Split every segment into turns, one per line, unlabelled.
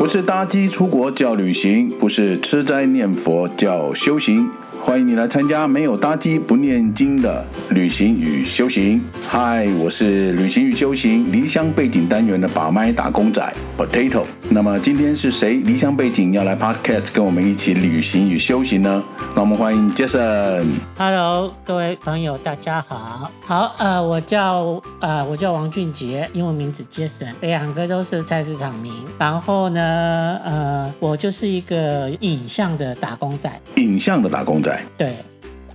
不是搭机出国叫旅行，不是吃斋念佛叫修行。欢迎你来参加没有搭机不念经的旅行与修行。嗨，我是旅行与修行离乡背景单元的把麦打工仔 Potato。那么今天是谁离乡背景要来 Podcast 跟我们一起旅行与修行呢？那我们欢迎 Jason。
Hello，各位朋友，大家好。好，呃，我叫呃，我叫王俊杰，英文名字 Jason，两个都是菜市场名。然后呢，呃，我就是一个影像的打工仔。
影像的打工仔。
对，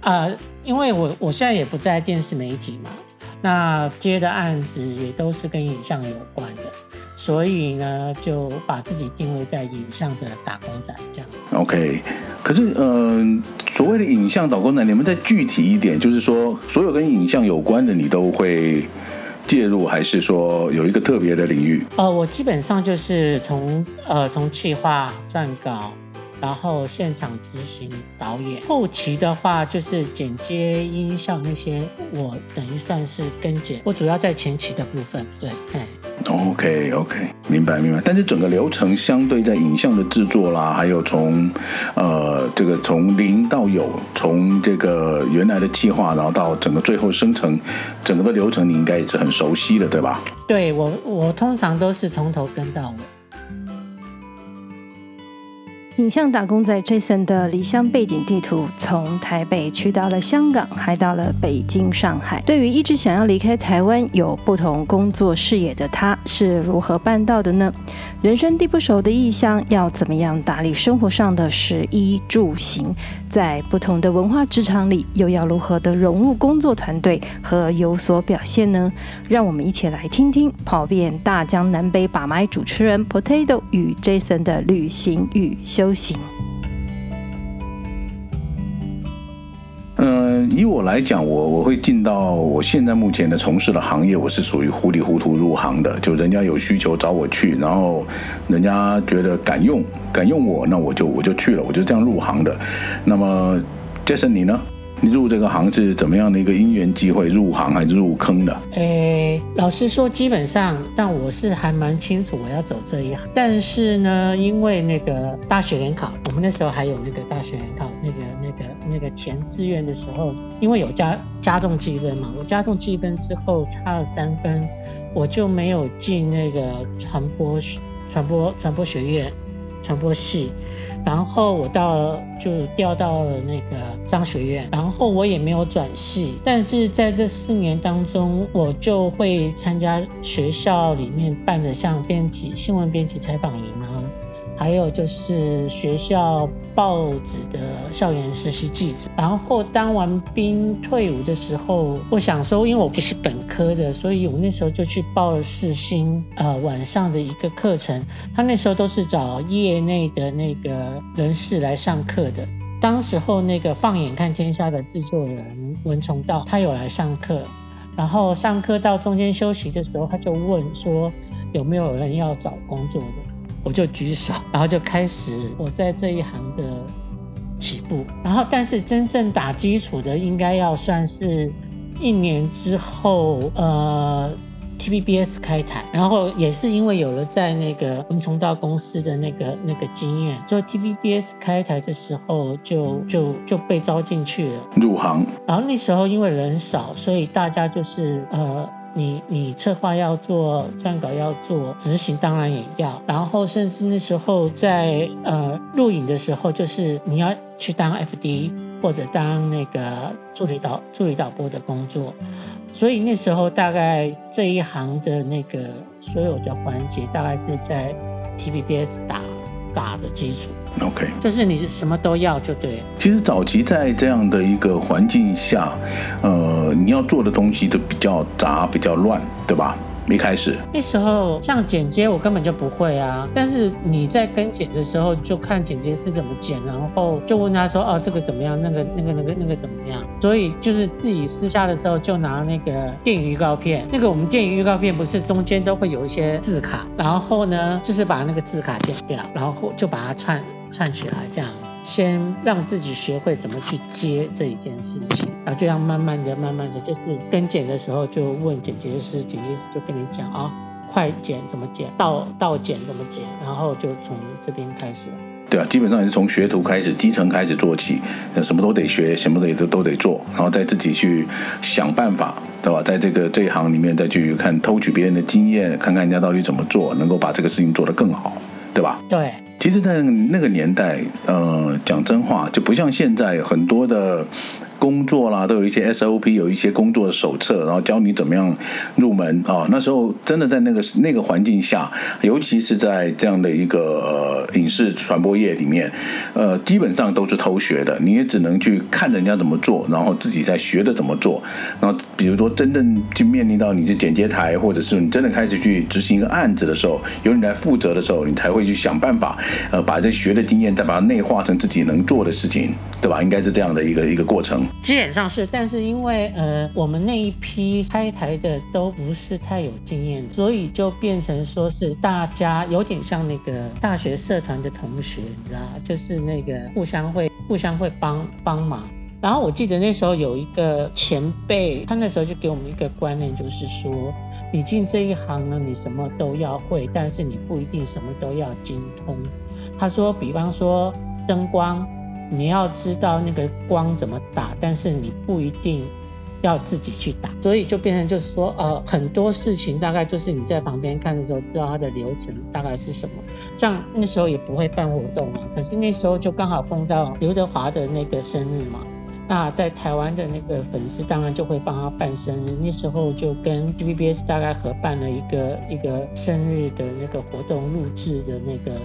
啊、呃，因为我我现在也不在电视媒体嘛，那接的案子也都是跟影像有关的，所以呢，就把自己定位在影像的打工仔这样。
OK，可是呃，所谓的影像打工仔，你们再具体一点，就是说所有跟影像有关的，你都会介入，还是说有一个特别的领域？
哦、呃，我基本上就是从呃从企划撰稿。然后现场执行导演，后期的话就是剪接音效那些，我等于算是跟剪，我主要在前期的部分。对，对。
OK OK，明白明白。但是整个流程相对在影像的制作啦，还有从呃这个从零到有，从这个原来的计划，然后到整个最后生成，整个的流程你应该也是很熟悉的，对吧？
对，我我通常都是从头跟到尾。
影像打工仔 Jason 的离乡背景地图，从台北去到了香港，还到了北京、上海。对于一直想要离开台湾、有不同工作视野的他，是如何办到的呢？人生地不熟的异乡，要怎么样打理生活上的食衣住行？在不同的文化职场里，又要如何的融入工作团队和有所表现呢？让我们一起来听听跑遍大江南北把脉主持人 Potato 与 Jason 的旅行与修行。
以我来讲，我我会进到我现在目前的从事的行业，我是属于糊里糊涂入行的，就人家有需求找我去，然后人家觉得敢用敢用我，那我就我就去了，我就这样入行的。那么，Jason 你呢？你入这个行是怎么样的一个因缘机会入行还是入坑的？
诶，老实说，基本上，但我是还蛮清楚我要走这一行。但是呢，因为那个大学联考，我们那时候还有那个大学联考，那个那个那个填志愿的时候，因为有加加重积分嘛，我加重积分之后差了三分，我就没有进那个传播传播传播学院传播系。然后我到了就调到了那个商学院，然后我也没有转系，但是在这四年当中，我就会参加学校里面办的像编辑、新闻编辑采访营。还有就是学校报纸的校园实习记者，然后当完兵退伍的时候，我想说，因为我不是本科的，所以我那时候就去报了世新呃晚上的一个课程。他那时候都是找业内的那个人士来上课的。当时候那个放眼看天下的制作人文崇道，他有来上课，然后上课到中间休息的时候，他就问说有没有人要找工作的。我就举手，然后就开始我在这一行的起步。然后，但是真正打基础的，应该要算是一年之后，呃，TVBS 开台。然后也是因为有了在那个文崇道公司的那个那个经验，所以 TVBS 开台的时候就就就被招进去了，
入行。
然后那时候因为人少，所以大家就是呃。你你策划要做，撰稿要做，执行当然也要，然后甚至那时候在呃录影的时候，就是你要去当 FD 或者当那个助理导助理导播的工作，所以那时候大概这一行的那个所有的环节，大概是在 TVBS 打。大的基础
，OK，
就是你是什么都要就对。
其实早期在这样的一个环境下，呃，你要做的东西都比较杂，比较乱，对吧？没开始
那时候像剪接我根本就不会啊，但是你在跟剪的时候就看剪接师怎么剪，然后就问他说哦，这个怎么样，那个那个那个那个怎么样，所以就是自己私下的时候就拿那个电影预告片，那个我们电影预告片不是中间都会有一些字卡，然后呢就是把那个字卡剪掉，然后就把它串串起来这样。先让自己学会怎么去接这一件事情，然后这样慢慢的、慢慢的，就是跟剪的时候就问剪辑师，剪辑师就跟你讲啊，快剪怎么剪，倒倒剪怎么剪，然后就从这边开始。
对啊，基本上也是从学徒开始，基层开始做起，什么都得学，什么都都都得做，然后再自己去想办法，对吧？在这个这一行里面再去看偷取别人的经验，看看人家到底怎么做，能够把这个事情做得更好，对吧？
对。
其实，在那个年代，呃，讲真话，就不像现在很多的。工作啦，都有一些 SOP，有一些工作的手册，然后教你怎么样入门啊、那时候真的在那个那个环境下，尤其是在这样的一个、呃、影视传播业里面，呃，基本上都是偷学的。你也只能去看人家怎么做，然后自己在学的怎么做。然后比如说真正去面临到你是剪接台，或者是你真的开始去执行一个案子的时候，由你来负责的时候，你才会去想办法，呃，把这学的经验再把它内化成自己能做的事情，对吧？应该是这样的一个一个过程。
基本上是，但是因为呃，我们那一批开台的都不是太有经验，所以就变成说是大家有点像那个大学社团的同学，你知道，就是那个互相会互相会帮帮忙。然后我记得那时候有一个前辈，他那时候就给我们一个观念，就是说你进这一行呢，你什么都要会，但是你不一定什么都要精通。他说，比方说灯光。你要知道那个光怎么打，但是你不一定要自己去打，所以就变成就是说，呃，很多事情大概就是你在旁边看的时候，知道它的流程大概是什么。像那时候也不会办活动啊，可是那时候就刚好碰到刘德华的那个生日嘛，那在台湾的那个粉丝当然就会帮他办生日，那时候就跟 TVBS 大概合办了一个一个生日的那个活动，录制的那个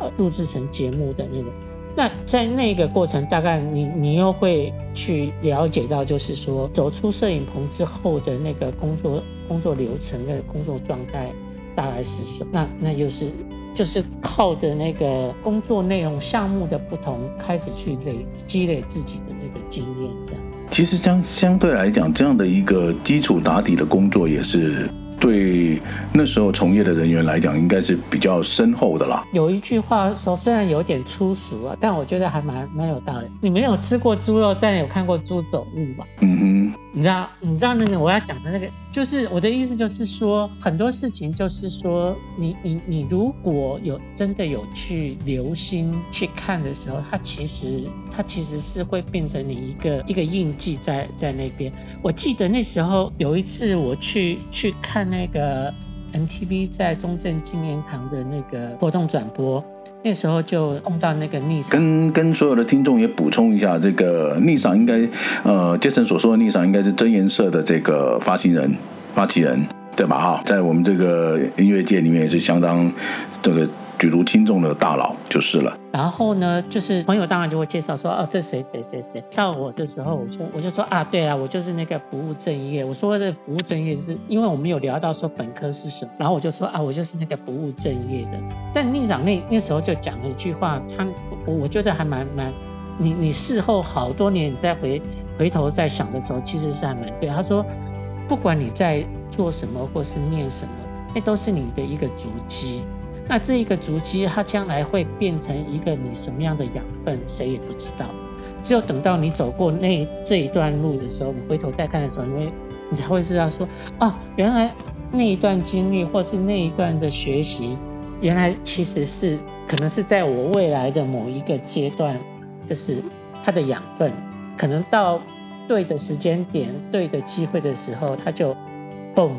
呃录制成节目的那个。那在那个过程，大概你你又会去了解到，就是说走出摄影棚之后的那个工作工作流程的工作状态大概是什么？那那又是就是靠着那个工作内容项目的不同，开始去累积累自己的那个经验，这样。
其实相相对来讲，这样的一个基础打底的工作也是。对那时候从业的人员来讲，应该是比较深厚的啦。
有一句话说，虽然有点粗俗啊，但我觉得还蛮蛮有道理。你没有吃过猪肉，但有看过猪走路吧？嗯哼。你知道，你知道那个我要讲的那个，就是我的意思，就是说很多事情，就是说你你你如果有真的有去留心去看的时候，它其实它其实是会变成你一个一个印记在在那边。我记得那时候有一次我去去看那个 MTV 在中正纪念堂的那个活动转播。那时候就碰到那个逆，
跟跟所有的听众也补充一下，这个逆赏应该，呃，杰森所说的逆赏应该是真颜色的这个发行人、发起人，对吧？哈，在我们这个音乐界里面也是相当这个。举足轻重的大佬就是了。
然后呢，就是朋友当然就会介绍说，哦，这谁谁谁谁。到我的时候，我就我就说啊，对啊，我就是那个不务正业。我说的不务正业是因为我们有聊到说本科是什么，然后我就说啊，我就是那个不务正业的。但逆长那那时候就讲了一句话，他我我觉得还蛮蛮，你你事后好多年你再回回头再想的时候，其实是还蛮对。他说，不管你在做什么或是念什么，那都是你的一个足迹。那这一个足迹，它将来会变成一个你什么样的养分，谁也不知道。只有等到你走过那这一段路的时候，你回头再看的时候，你会，你才会知道说，哦，原来那一段经历，或是那一段的学习，原来其实是可能是在我未来的某一个阶段，就是它的养分，可能到对的时间点、对的机会的时候，它就，嘣。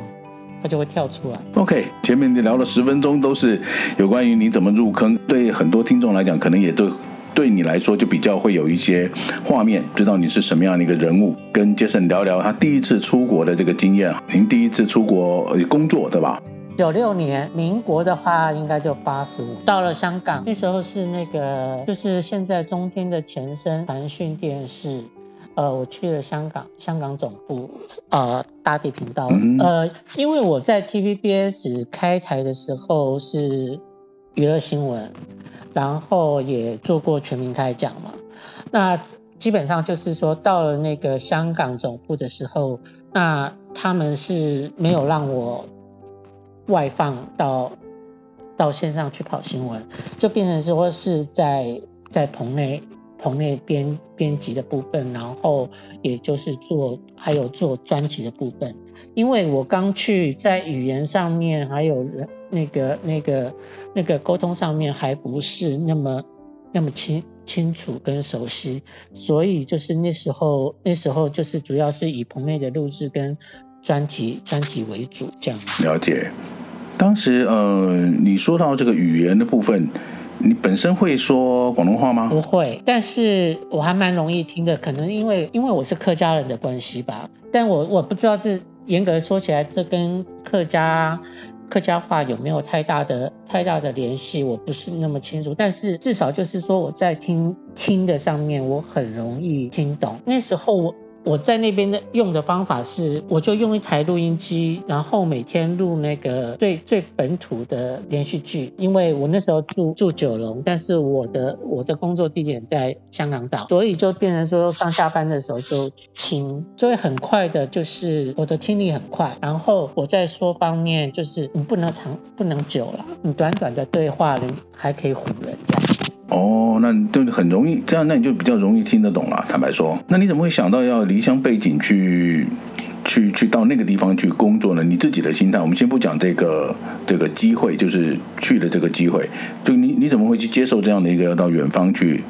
它就会跳出来。
OK，前面你聊了十分钟，都是有关于你怎么入坑。对很多听众来讲，可能也对对你来说就比较会有一些画面，知道你是什么样的一个人物。跟杰森聊聊他第一次出国的这个经验。您第一次出国工作，对吧？
九六年，民国的话应该就八十五。到了香港，那时候是那个，就是现在中天的前身传讯电视。呃，我去了香港，香港总部，呃，大地频道，呃，因为我在 TVBS 开台的时候是娱乐新闻，然后也做过全民开讲嘛，那基本上就是说到了那个香港总部的时候，那他们是没有让我外放到到线上去跑新闻，就变成说是在在棚内。棚内编编辑的部分，然后也就是做还有做专辑的部分，因为我刚去，在语言上面还有那个那个那个沟通上面还不是那么那么清清楚跟熟悉，所以就是那时候那时候就是主要是以棚内的录制跟专题专题为主这样。
了解，当时呃，你说到这个语言的部分。你本身会说广东话吗？
不会，但是我还蛮容易听的，可能因为因为我是客家人的关系吧。但我我不知道这严格说起来，这跟客家客家话有没有太大的太大的联系，我不是那么清楚。但是至少就是说我在听听的上面，我很容易听懂。那时候我。我在那边的用的方法是，我就用一台录音机，然后每天录那个最最本土的连续剧。因为我那时候住住九龙，但是我的我的工作地点在香港岛，所以就变成说上下班的时候就听，所以很快的就是我的听力很快。然后我在说方面就是你不能长不能久了，你短短的对话你还可以唬人这样。
哦，那就很容易这样，那你就比较容易听得懂了。坦白说，那你怎么会想到要离乡背井去，去去到那个地方去工作呢？你自己的心态，我们先不讲这个这个机会，就是去的这个机会，就你你怎么会去接受这样的一个要到远方去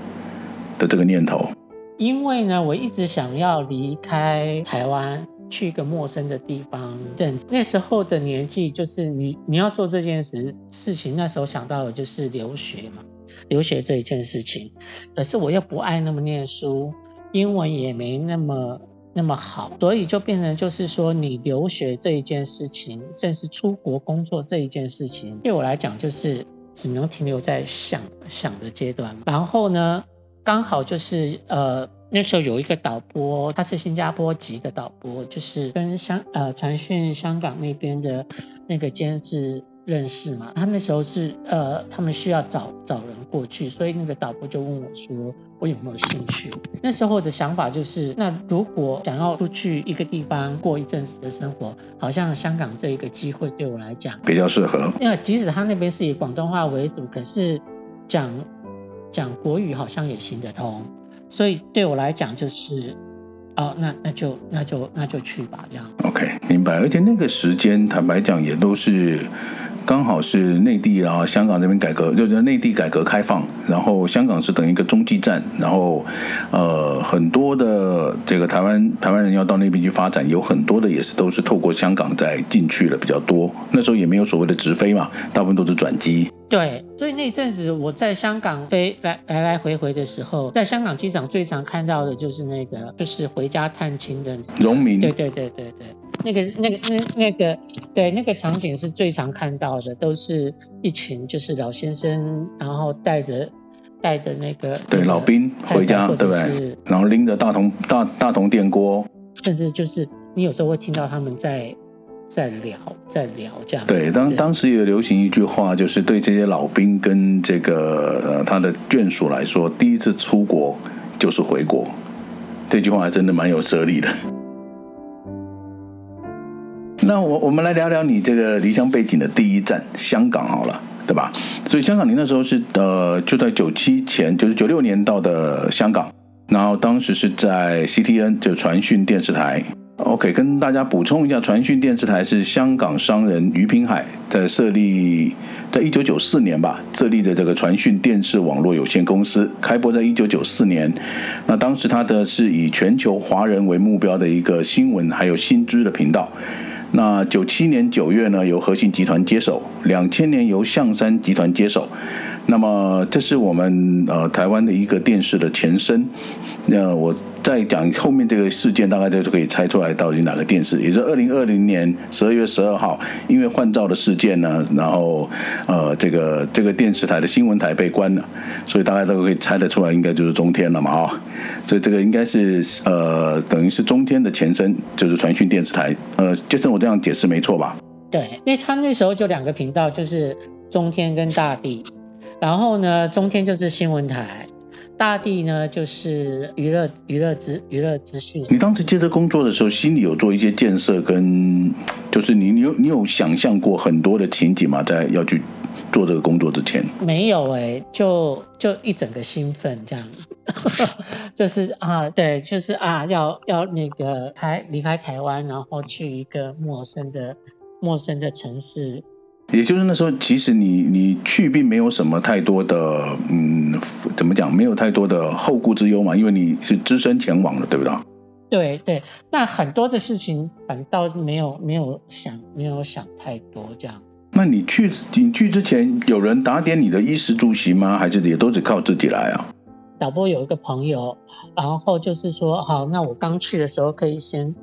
的这个念头？
因为呢，我一直想要离开台湾，去一个陌生的地方。正那时候的年纪，就是你你要做这件事事情，那时候想到的就是留学嘛。留学这一件事情，可是我又不爱那么念书，英文也没那么那么好，所以就变成就是说，你留学这一件事情，甚至出国工作这一件事情，对我来讲就是只能停留在想想的阶段。然后呢，刚好就是呃那时候有一个导播，他是新加坡籍的导播，就是跟香呃传讯香港那边的那个监制。认识嘛？他那时候是呃，他们需要找找人过去，所以那个导播就问我说，我有没有兴趣？那时候的想法就是，那如果想要出去一个地方过一阵子的生活，好像香港这一个机会对我来讲
比较适合。
因为即使他那边是以广东话为主，可是讲讲国语好像也行得通，所以对我来讲就是，哦，那那就那就那就去吧，这样。
OK，明白。而且那个时间，坦白讲，也都是。刚好是内地啊，香港这边改革，就是内地改革开放，然后香港是等于一个中继站，然后呃很多的这个台湾台湾人要到那边去发展，有很多的也是都是透过香港在进去的比较多。那时候也没有所谓的直飞嘛，大部分都是转机。
对，所以那阵子我在香港飞来来来回回的时候，在香港机场最常看到的就是那个就是回家探亲的
农民。
对对对对对。那个那个那那个对那个场景是最常看到的，都是一群就是老先生，然后带着带着那个
对老兵回家，对不对？然后拎着大铜大大铜电锅，
甚至就是你有时候会听到他们在在聊在聊这样。
对，当当时也流行一句话，就是对这些老兵跟这个呃他的眷属来说，第一次出国就是回国，这句话还真的蛮有哲理的。那我我们来聊聊你这个离乡背景的第一站香港好了，对吧？所以香港你那时候是呃就在九七前，就是九六年到的香港，然后当时是在 CTN 就传讯电视台。OK，跟大家补充一下，传讯电视台是香港商人余平海在设立，在一九九四年吧设立的这个传讯电视网络有限公司，开播在一九九四年。那当时它的是以全球华人为目标的一个新闻还有新知的频道。那九七年九月呢，由和信集团接手；两千年由象山集团接手。那么，这是我们呃台湾的一个电视的前身。那我再讲后面这个事件，大概就可以猜出来到底哪个电视。也就是二零二零年十二月十二号，因为换照的事件呢，然后呃这个这个电视台的新闻台被关了，所以大家都可以猜得出来，应该就是中天了嘛啊、哦。所以这个应该是呃等于是中天的前身，就是传讯电视台。呃，就是我这样解释没错吧？
对，因为他那时候就两个频道，就是中天跟大地。然后呢，中天就是新闻台。大地呢，就是娱乐娱乐资娱乐资讯。
你当时接着工作的时候，心里有做一些建设，跟 就是你你有你有想象过很多的情景吗？在要去做这个工作之前？
没有哎、欸，就就一整个兴奋这样，就是啊，对，就是啊，要要那个开离开台湾，然后去一个陌生的陌生的城市。
也就是那时候，其实你你去并没有什么太多的，嗯，怎么讲，没有太多的后顾之忧嘛，因为你是只身前往的，对不对？
对对，那很多的事情反倒没有没有想没有想太多这样。
那你去你去之前，有人打点你的衣食住行吗？还是也都是靠自己来啊？
导播有一个朋友，然后就是说，好，那我刚去的时候可以先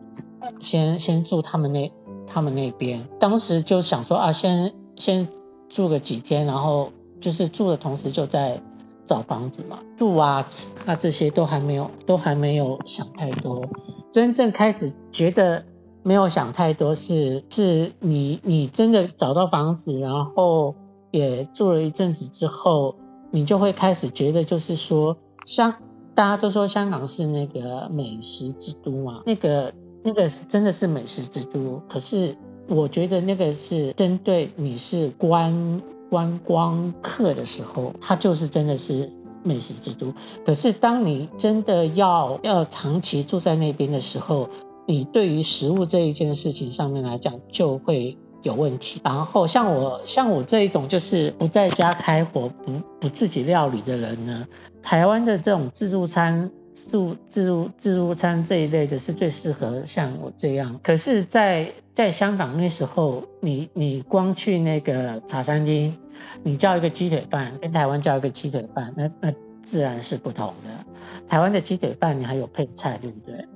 先先住他们那。他们那边当时就想说啊，先先住个几天，然后就是住的同时就在找房子嘛，住啊，那这些都还没有，都还没有想太多。真正开始觉得没有想太多是，是你你真的找到房子，然后也住了一阵子之后，你就会开始觉得就是说，香大家都说香港是那个美食之都嘛，那个。那个是真的是美食之都，可是我觉得那个是针对你是观观光客的时候，它就是真的是美食之都。可是当你真的要要长期住在那边的时候，你对于食物这一件事情上面来讲就会有问题。然后像我像我这一种就是不在家开火不不自己料理的人呢，台湾的这种自助餐。自自助自助餐这一类的是最适合像我这样，可是在，在在香港那时候，你你光去那个茶餐厅，你叫一个鸡腿饭，跟台湾叫一个鸡腿饭，那那自然是不同的。台湾的鸡腿饭你还有配菜，对不对？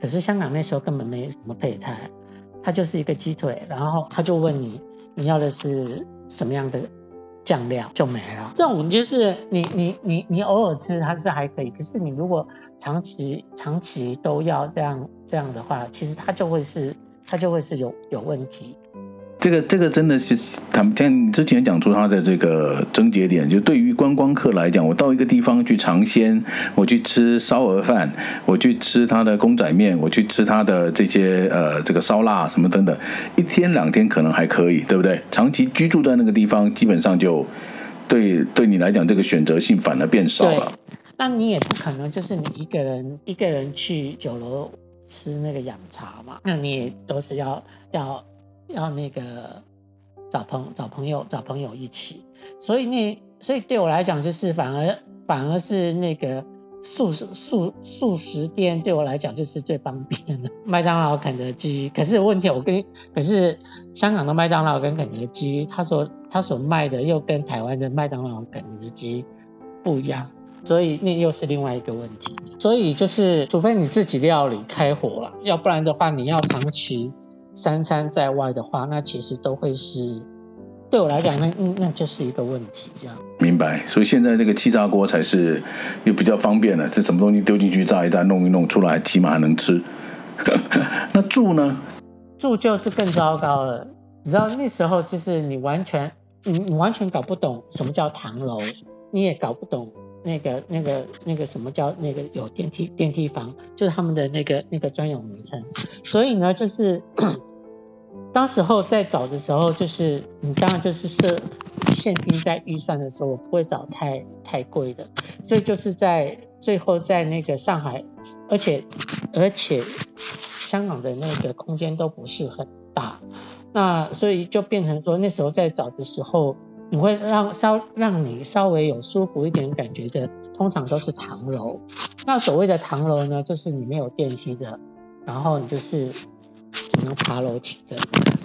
可是香港那时候根本没什么配菜，它就是一个鸡腿，然后他就问你你要的是什么样的？酱料就没了，这种就是你你你你偶尔吃它是还可以，可是你如果长期长期都要这样这样的话，其实它就会是它就会是有有问题。
这个这个真的是他们像之前讲出他的这个症结点，就对于观光客来讲，我到一个地方去尝鲜，我去吃烧鹅饭，我去吃他的公仔面，我去吃他的这些呃这个烧腊什么等等，一天两天可能还可以，对不对？长期居住在那个地方，基本上就对对你来讲，这个选择性反而变少了。
那你也不可能就是你一个人一个人去酒楼吃那个养茶嘛，那你也都是要要。要那个找朋找朋友找朋友一起，所以那所以对我来讲就是反而反而是那个素食素素食店对我来讲就是最方便的，麦当劳、肯德基。可是问题我跟可是香港的麦当劳跟肯德基，他所他所卖的又跟台湾的麦当劳、肯德基不一样，所以那又是另外一个问题。所以就是除非你自己料理开火了，要不然的话你要长期。三餐在外的话，那其实都会是对我来讲，那那就是一个问题，这样。
明白，所以现在这个气炸锅才是又比较方便了，这什么东西丢进去炸一炸，弄一弄出来，起码还能吃。那住呢？
住就是更糟糕了。你知道那时候就是你完全你你完全搞不懂什么叫唐楼，你也搞不懂。那个、那个、那个什么叫那个有电梯电梯房，就是他们的那个那个专有名称。所以呢，就是 当时候在找的时候，就是你当然就是设现金在预算的时候，我不会找太太贵的。所以就是在最后在那个上海，而且而且香港的那个空间都不是很大，那所以就变成说那时候在找的时候。你会让稍让你稍微有舒服一点感觉的，通常都是唐楼。那所谓的唐楼呢，就是你没有电梯的，然后你就是只能爬楼梯的。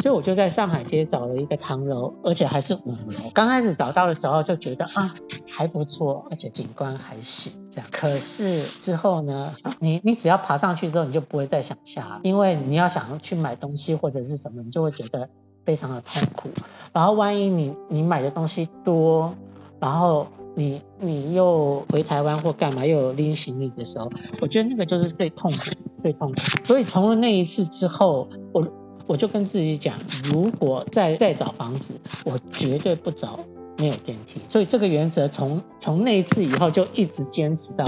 所以我就在上海街找了一个唐楼，而且还是五楼。刚开始找到的时候就觉得啊还不错，而且景观还行这样。可是之后呢，你你只要爬上去之后，你就不会再想下，因为你要想要去买东西或者是什么，你就会觉得。非常的痛苦，然后万一你你买的东西多，然后你你又回台湾或干嘛又有拎行李的时候，我觉得那个就是最痛苦最痛苦。所以从了那一次之后，我我就跟自己讲，如果再再找房子，我绝对不找没有电梯。所以这个原则从从那一次以后就一直坚持到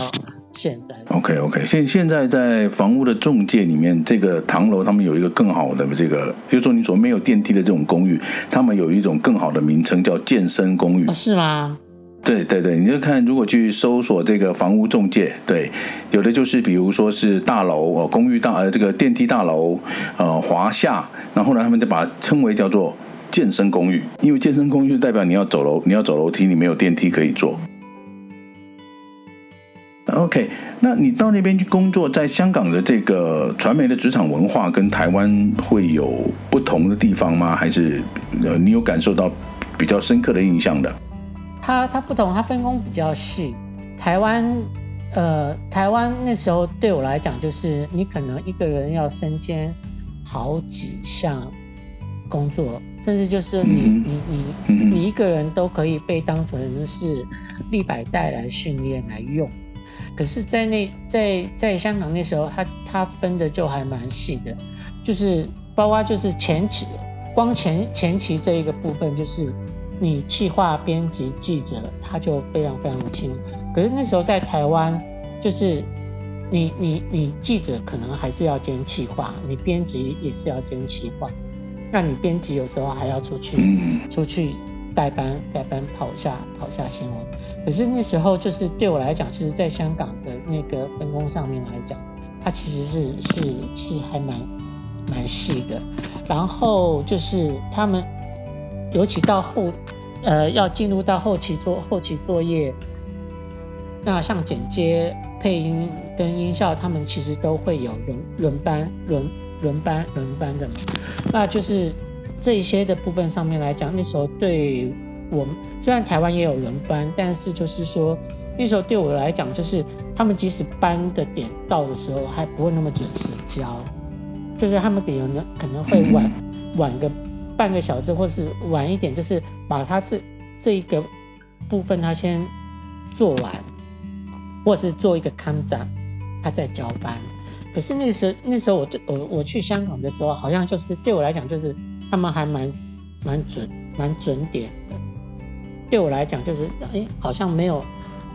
现在。
OK OK，现现在在房屋的中介里面，这个唐楼他们有一个更好的这个，就是说你所没有电梯的这种公寓，他们有一种更好的名称叫健身公寓。
哦，是吗？
对对对，你就看，如果去搜索这个房屋中介，对，有的就是比如说是大楼哦，公寓大呃这个电梯大楼呃华夏，然后呢，他们就把它称为叫做健身公寓，因为健身公寓代表你要走楼，你要走楼梯，你没有电梯可以坐。OK，那你到那边去工作，在香港的这个传媒的职场文化跟台湾会有不同的地方吗？还是呃你有感受到比较深刻的印象的？
它它不同，它分工比较细。台湾，呃，台湾那时候对我来讲，就是你可能一个人要身兼好几项工作，甚至就是你你你你一个人都可以被当成是立百代来训练来用。可是，在那在在香港那时候，它它分的就还蛮细的，就是包括就是前期，光前前期这一个部分就是。你企划、编辑、记者，他就非常非常的轻。可是那时候在台湾，就是你你你记者可能还是要兼企划，你编辑也是要兼企划。那你编辑有时候还要出去 出去代班代班跑下跑下新闻。可是那时候就是对我来讲，就是在香港的那个分工上面来讲，它其实是是是还蛮蛮细的。然后就是他们。尤其到后，呃，要进入到后期做后期作业，那像剪接、配音跟音效，他们其实都会有轮轮班、轮轮班、轮班的嘛。那就是这些的部分上面来讲，那时候对我虽然台湾也有轮班，但是就是说那时候对我来讲，就是他们即使班的点到的时候，还不会那么准时交，就是他们点呢可能会晚晚个。半个小时，或是晚一点，就是把他这这一个部分他先做完，或是做一个看展，他再交班。可是那时候那时候我就我我去香港的时候，好像就是对我来讲，就是他们还蛮蛮准蛮准点的。对我来讲，就是哎，好像没有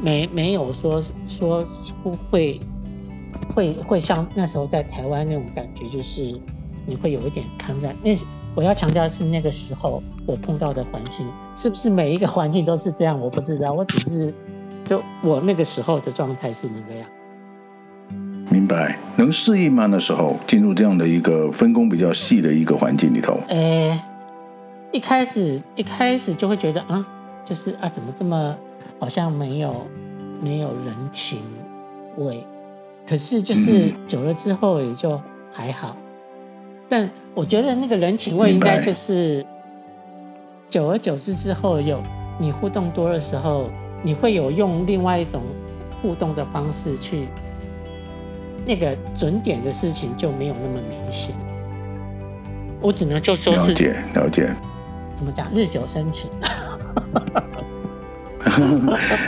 没没有说说会会会像那时候在台湾那种感觉，就是你会有一点抗战那。我要强调的是那个时候我碰到的环境，是不是每一个环境都是这样？我不知道，我只是就我那个时候的状态是那个样。
明白，能适应吗？那时候进入这样的一个分工比较细的一个环境里头。
诶，一开始一开始就会觉得啊，就是啊，怎么这么好像没有没有人情味？可是就是久了之后也就还好。但我觉得那个人情味应该就是，久而久之之后，有你互动多的时候，你会有用另外一种互动的方式去，那个准点的事情就没有那么明显。我只能就说是
了解了解，
怎么讲，日久生情。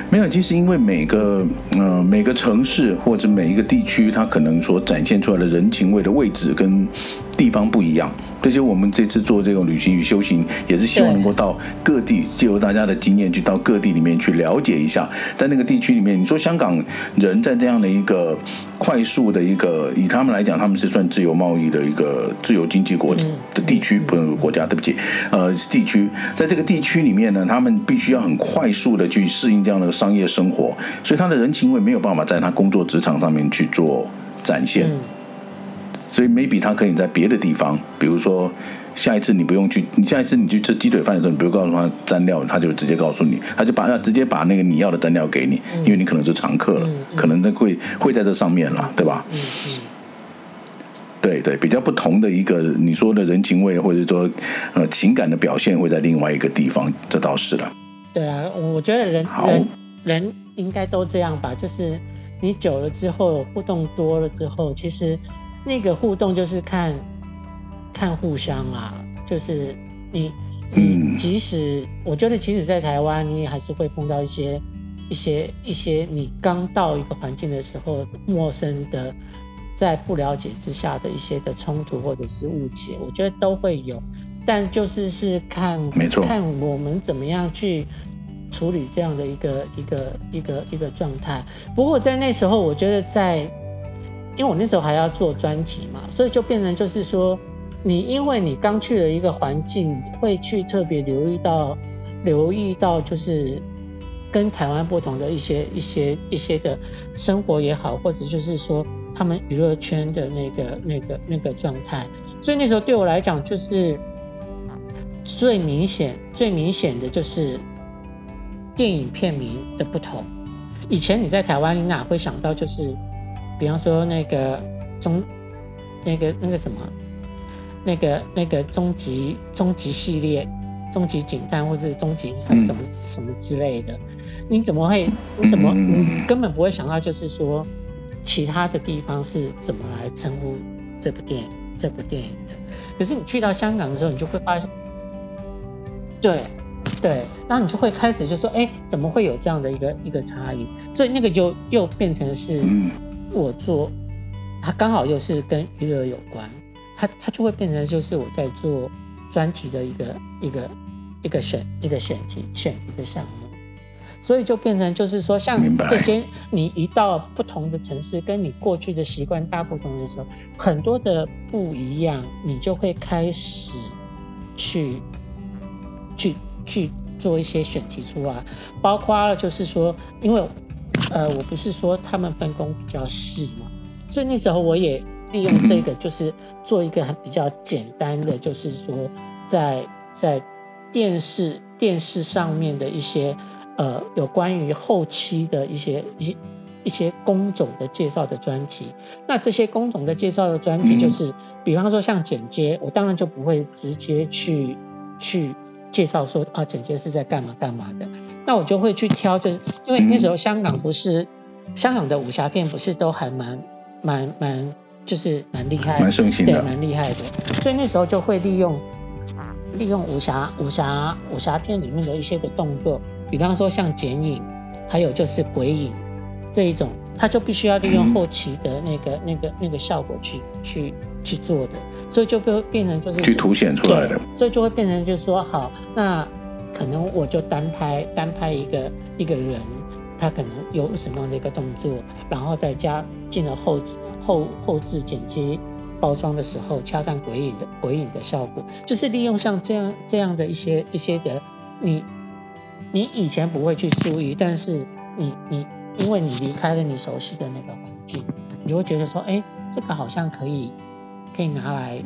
没有，其实因为每个呃每个城市或者每一个地区，它可能所展现出来的人情味的位置跟地方不一样。这就我们这次做这种旅行与修行，也是希望能够到各地，借由大家的经验去到各地里面去了解一下，在那个地区里面，你说香港人在这样的一个快速的一个，以他们来讲，他们是算自由贸易的一个自由经济国的地区，不能国家，对不起，呃，地区，在这个地区里面呢，他们必须要很快速的去适应这样的商业生活，所以他的人情味没有办法在他工作职场上面去做展现。所以 maybe 他可以在别的地方，比如说下一次你不用去，你下一次你去吃鸡腿饭的时候，你不用告诉他蘸料，他就直接告诉你，他就把他直接把那个你要的蘸料给你，因为你可能是常客了，可能会会在这上面了，对吧？对对，比较不同的一个你说的人情味，或者说呃情感的表现，会在另外一个地方，这倒是了。
对啊，我觉得人人人应该都这样吧，就是你久了之后，互动多了之后，其实。那个互动就是看，看互相啊，就是你你即使我觉得，即使在台湾，你也还是会碰到一些一些一些你刚到一个环境的时候，陌生的，在不了解之下的一些的冲突或者是误解，我觉得都会有，但就是是看，没错，看我们怎么样去处理这样的一个一个一个一个状态。不过在那时候，我觉得在，因为我那时候还要做专题嘛，所以就变成就是说，你因为你刚去了一个环境，会去特别留意到留意到就是跟台湾不同的一些一些一些的生活也好，或者就是说他们娱乐圈的那个那个那个状态。所以那时候对我来讲，就是最明显最明显的就是。电影片名的不同，以前你在台湾，你哪会想到就是，比方说那个终，那个那个什么，那个那个终极终极系列，终极警探或者是终极什么什么什么之类的，你怎么会？你怎么你根本不会想到就是说，其他的地方是怎么来称呼这部电影这部电影的？可是你去到香港的时候，你就会发现，对。对，然后你就会开始就说，哎，怎么会有这样的一个一个差异？所以那个就又变成是我做，它刚好又是跟娱乐有关，它它就会变成就是我在做专题的一个一个一个选一个选题选题的项目，所以就变成就是说，像这些你一到不同的城市，跟你过去的习惯大不同的时候，很多的不一样，你就会开始去去。去做一些选题出来，包括了就是说，因为呃，我不是说他们分工比较细嘛，所以那时候我也利用这个，就是做一个很比较简单的，就是说在在电视电视上面的一些呃有关于后期的一些一些一些工种的介绍的专题。那这些工种的介绍的专题，就是比方说像剪接，我当然就不会直接去去。介绍说啊，剪接是在干嘛干嘛的，那我就会去挑，就是因为那时候香港不是、嗯、香港的武侠片不是都还蛮蛮蛮就是蛮厉害，蛮盛行的，对，蛮厉害的，所以那时候就会利用利用武侠武侠武侠片里面的一些个动作，比方说像剪影，还有就是鬼影这一种，他就必须要利用后期的那个、嗯、那个那个效果去去去做的。所以就会变成就是
去凸显出来的，
所以就会变成就是说，好，那可能我就单拍单拍一个一个人，他可能有什么样的一个动作，然后再加进了后后后置剪辑包装的时候，加上鬼影的鬼影的效果，就是利用像这样这样的一些一些的，你你以前不会去注意，但是你你因为你离开了你熟悉的那个环境，你就会觉得说，哎，这个好像可以。可以拿来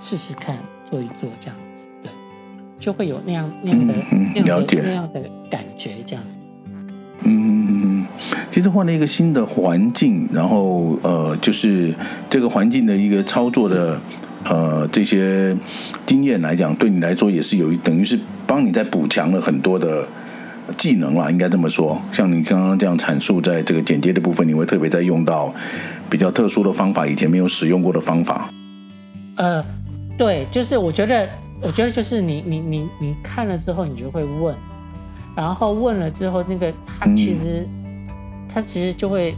试试看，做一做这样，就会有那样那样的、嗯、那样的那样的感觉，这样。
嗯嗯嗯，其实换了一个新的环境，然后呃，就是这个环境的一个操作的呃这些经验来讲，对你来说也是有一等于是帮你在补强了很多的技能啦，应该这么说。像你刚刚这样阐述，在这个剪接的部分，你会特别在用到。比较特殊的方法，以前没有使用过的方法。
呃，对，就是我觉得，我觉得就是你你你你看了之后，你就会问，然后问了之后，那个它其实、嗯、它其实就会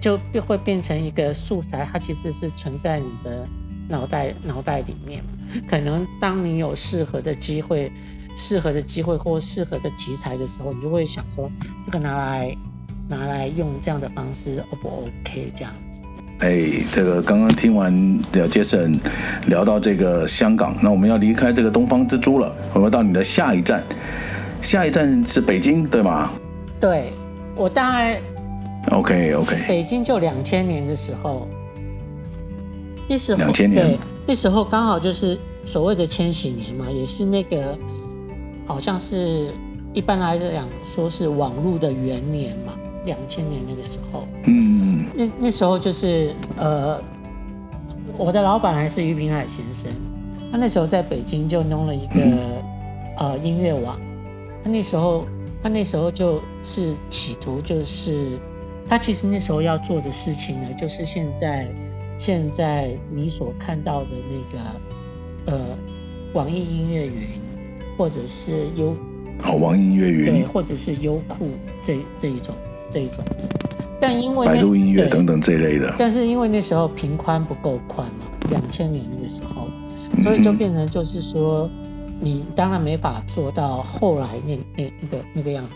就会变成一个素材，它其实是存在你的脑袋脑袋里面。可能当你有适合的机会、适合的机会或适合的题材的时候，你就会想说，这个拿来拿来用这样的方式，O 不 OK 这样。
哎，这个刚刚听完的杰森聊到这个香港，那我们要离开这个东方之珠了，我们到你的下一站，下一站是北京，对吗？
对，我大概
OK OK，
北京就两千年的时候，那时候
两千年，
对，那时候刚好就是所谓的千禧年嘛，也是那个好像是一般来讲说是网络的元年嘛。两千年那个时候，嗯，那那时候就是呃，我的老板还是于平海先生，他那时候在北京就弄了一个、嗯、呃音乐网，他那时候他那时候就是企图就是他其实那时候要做的事情呢，就是现在现在你所看到的那个呃网易音乐云或者是优
哦网易音乐云。
对，或者是优酷这这一种。这一种，但因为
百度音乐等等这一类的，
但是因为那时候频宽不够宽嘛，两千年那个时候，所以就变成就是说，你当然没法做到后来那那那个那个样子。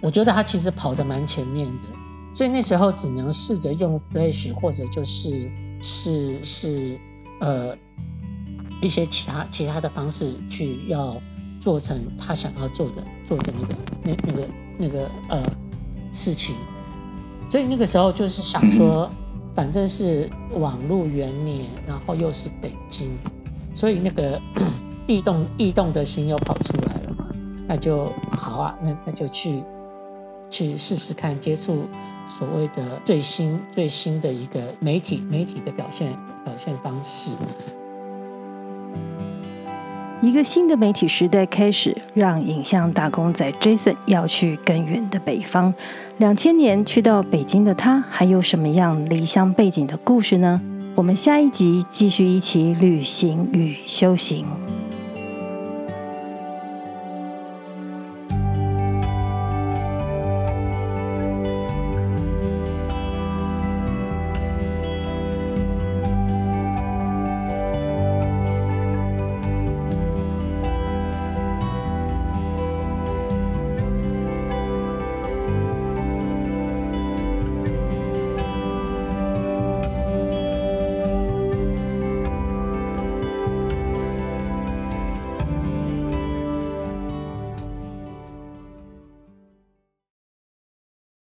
我觉得他其实跑得蛮前面的，所以那时候只能试着用 Flash 或者就是是是呃一些其他其他的方式去要做成他想要做的做的那个那那个那个呃事情。所以那个时候就是想说，反正是网路元年，然后又是北京，所以那个 异动异动的心又跑出来了嘛，那就好啊，那那就去去试试看，接触所谓的最新最新的一个媒体媒体的表现表现方式。
一个新的媒体时代开始，让影像打工仔 Jason 要去更远的北方。两千年去到北京的他，还有什么样离乡背景的故事呢？我们下一集继续一起旅行与修行。